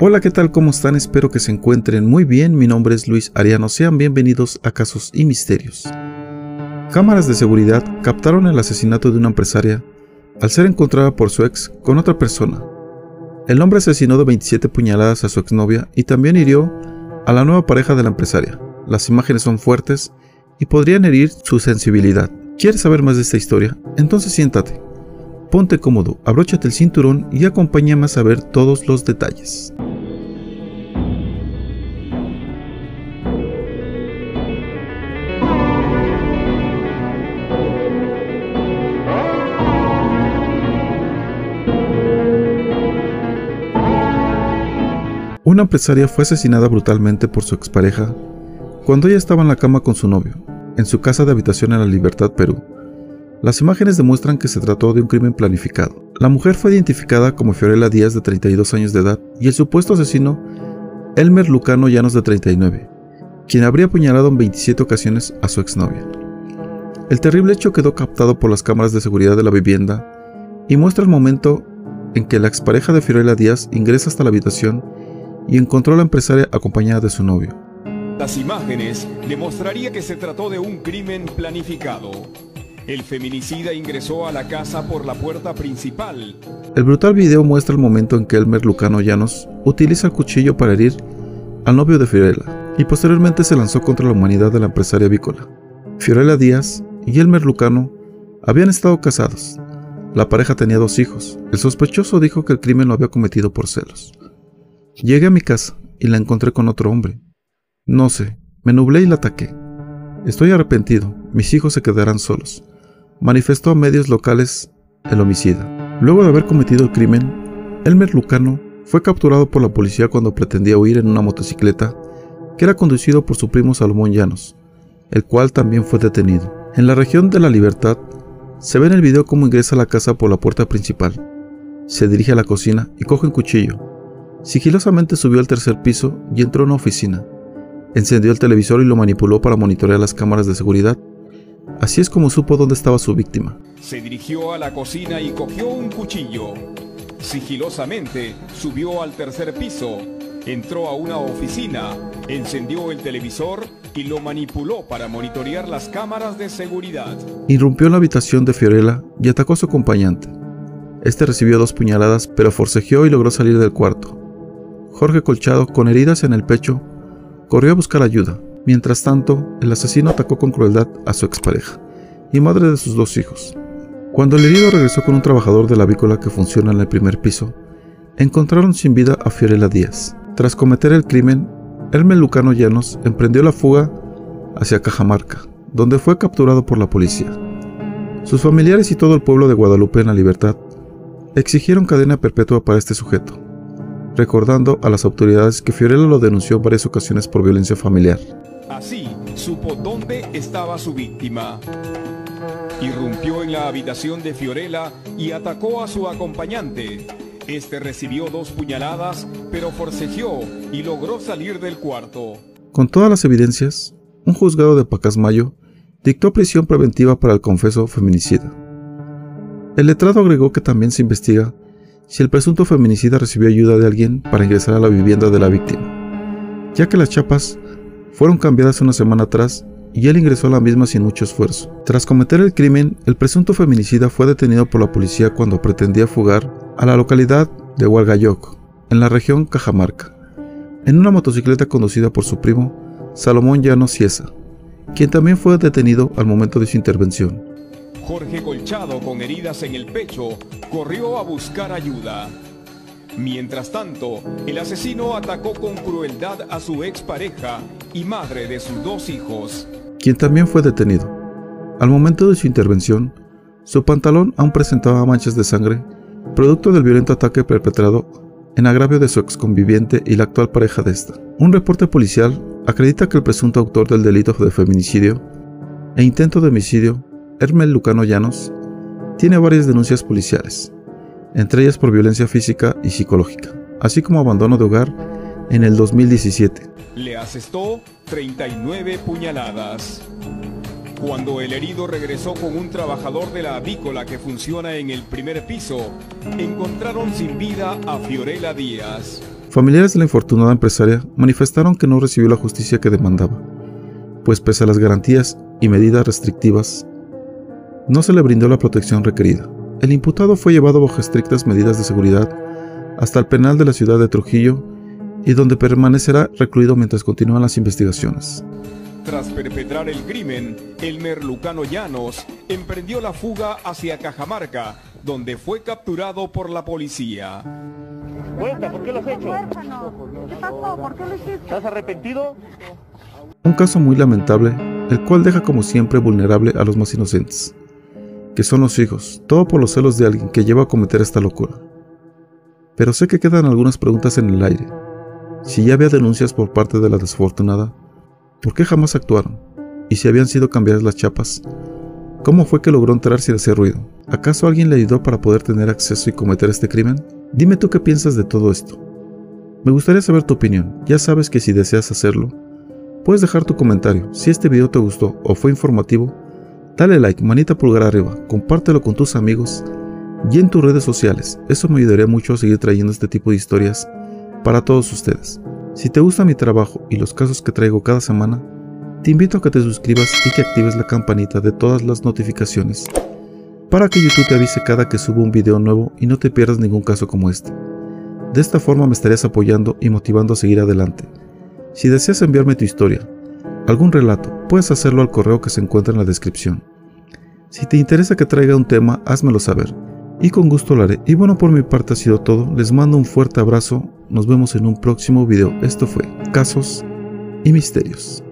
Hola, ¿qué tal? ¿Cómo están? Espero que se encuentren muy bien. Mi nombre es Luis Ariano. Sean bienvenidos a Casos y Misterios. Cámaras de seguridad captaron el asesinato de una empresaria al ser encontrada por su ex con otra persona. El hombre asesinó de 27 puñaladas a su exnovia y también hirió a la nueva pareja de la empresaria. Las imágenes son fuertes y podrían herir su sensibilidad. ¿Quieres saber más de esta historia? Entonces siéntate, ponte cómodo, abróchate el cinturón y acompáñame a saber todos los detalles. Una empresaria fue asesinada brutalmente por su expareja cuando ella estaba en la cama con su novio, en su casa de habitación en La Libertad, Perú. Las imágenes demuestran que se trató de un crimen planificado. La mujer fue identificada como Fiorella Díaz de 32 años de edad y el supuesto asesino Elmer Lucano Llanos de 39, quien habría apuñalado en 27 ocasiones a su exnovia. El terrible hecho quedó captado por las cámaras de seguridad de la vivienda y muestra el momento en que la expareja de Fiorella Díaz ingresa hasta la habitación y encontró a la empresaria acompañada de su novio. Las imágenes demostraría que se trató de un crimen planificado. El feminicida ingresó a la casa por la puerta principal. El brutal video muestra el momento en que Elmer Lucano Llanos utiliza el cuchillo para herir al novio de Fiorella y posteriormente se lanzó contra la humanidad de la empresaria avícola. Fiorella Díaz y Elmer Lucano habían estado casados. La pareja tenía dos hijos. El sospechoso dijo que el crimen lo había cometido por celos. Llegué a mi casa y la encontré con otro hombre. No sé, me nublé y la ataqué. Estoy arrepentido, mis hijos se quedarán solos, manifestó a medios locales el homicida. Luego de haber cometido el crimen, Elmer Lucano fue capturado por la policía cuando pretendía huir en una motocicleta que era conducido por su primo Salomón Llanos, el cual también fue detenido. En la región de la Libertad, se ve en el video cómo ingresa a la casa por la puerta principal. Se dirige a la cocina y coge un cuchillo, Sigilosamente subió al tercer piso y entró a una oficina. Encendió el televisor y lo manipuló para monitorear las cámaras de seguridad. Así es como supo dónde estaba su víctima. Se dirigió a la cocina y cogió un cuchillo. Sigilosamente subió al tercer piso, entró a una oficina, encendió el televisor y lo manipuló para monitorear las cámaras de seguridad. Irrumpió en la habitación de Fiorella y atacó a su acompañante. Este recibió dos puñaladas, pero forcejeó y logró salir del cuarto. Jorge Colchado, con heridas en el pecho, corrió a buscar ayuda. Mientras tanto, el asesino atacó con crueldad a su expareja y madre de sus dos hijos. Cuando el herido regresó con un trabajador de la avícola que funciona en el primer piso, encontraron sin vida a Fiorella Díaz. Tras cometer el crimen, Hermes Lucano Llanos emprendió la fuga hacia Cajamarca, donde fue capturado por la policía. Sus familiares y todo el pueblo de Guadalupe en la libertad exigieron cadena perpetua para este sujeto, recordando a las autoridades que Fiorella lo denunció en varias ocasiones por violencia familiar. Así supo dónde estaba su víctima. Irrumpió en la habitación de Fiorella y atacó a su acompañante. Este recibió dos puñaladas, pero forcejeó y logró salir del cuarto. Con todas las evidencias, un juzgado de Pacasmayo dictó prisión preventiva para el confeso feminicida. El letrado agregó que también se investiga si el presunto feminicida recibió ayuda de alguien para ingresar a la vivienda de la víctima, ya que las chapas fueron cambiadas una semana atrás y él ingresó a la misma sin mucho esfuerzo. Tras cometer el crimen, el presunto feminicida fue detenido por la policía cuando pretendía fugar a la localidad de Hualgayoc, en la región Cajamarca, en una motocicleta conducida por su primo, Salomón Llano Ciesa, quien también fue detenido al momento de su intervención. Jorge Colchado, con heridas en el pecho, corrió a buscar ayuda. Mientras tanto, el asesino atacó con crueldad a su expareja y madre de sus dos hijos, quien también fue detenido. Al momento de su intervención, su pantalón aún presentaba manchas de sangre, producto del violento ataque perpetrado en agravio de su exconviviente y la actual pareja de esta. Un reporte policial acredita que el presunto autor del delito de feminicidio e intento de homicidio Hermel Lucano Llanos tiene varias denuncias policiales, entre ellas por violencia física y psicológica, así como abandono de hogar en el 2017. Le asestó 39 puñaladas. Cuando el herido regresó con un trabajador de la avícola que funciona en el primer piso, encontraron sin vida a Fiorella Díaz. Familiares de la infortunada empresaria manifestaron que no recibió la justicia que demandaba, pues pese a las garantías y medidas restrictivas, no se le brindó la protección requerida. El imputado fue llevado bajo estrictas medidas de seguridad hasta el penal de la ciudad de Trujillo y donde permanecerá recluido mientras continúan las investigaciones. Tras perpetrar el crimen, Elmer Lucano Llanos emprendió la fuga hacia Cajamarca, donde fue capturado por la policía. Cuenta, ¿por qué lo has hecho? ¿Qué pasó? ¿Por qué lo hiciste? ¿Estás arrepentido? Un caso muy lamentable, el cual deja como siempre vulnerable a los más inocentes, que son los hijos, todo por los celos de alguien que lleva a cometer esta locura. Pero sé que quedan algunas preguntas en el aire. Si ya había denuncias por parte de la desfortunada, ¿por qué jamás actuaron? Y si habían sido cambiadas las chapas, ¿cómo fue que logró entrar sin hacer ruido? ¿Acaso alguien le ayudó para poder tener acceso y cometer este crimen? Dime tú qué piensas de todo esto. Me gustaría saber tu opinión, ya sabes que si deseas hacerlo, puedes dejar tu comentario. Si este video te gustó o fue informativo, dale like, manita pulgar arriba, compártelo con tus amigos y en tus redes sociales. Eso me ayudaría mucho a seguir trayendo este tipo de historias para todos ustedes. Si te gusta mi trabajo y los casos que traigo cada semana, te invito a que te suscribas y que actives la campanita de todas las notificaciones para que YouTube te avise cada que subo un video nuevo y no te pierdas ningún caso como este. De esta forma me estarías apoyando y motivando a seguir adelante. Si deseas enviarme tu historia, algún relato, puedes hacerlo al correo que se encuentra en la descripción. Si te interesa que traiga un tema, házmelo saber y con gusto lo haré. Y bueno, por mi parte ha sido todo. Les mando un fuerte abrazo. Nos vemos en un próximo video. Esto fue Casos y Misterios.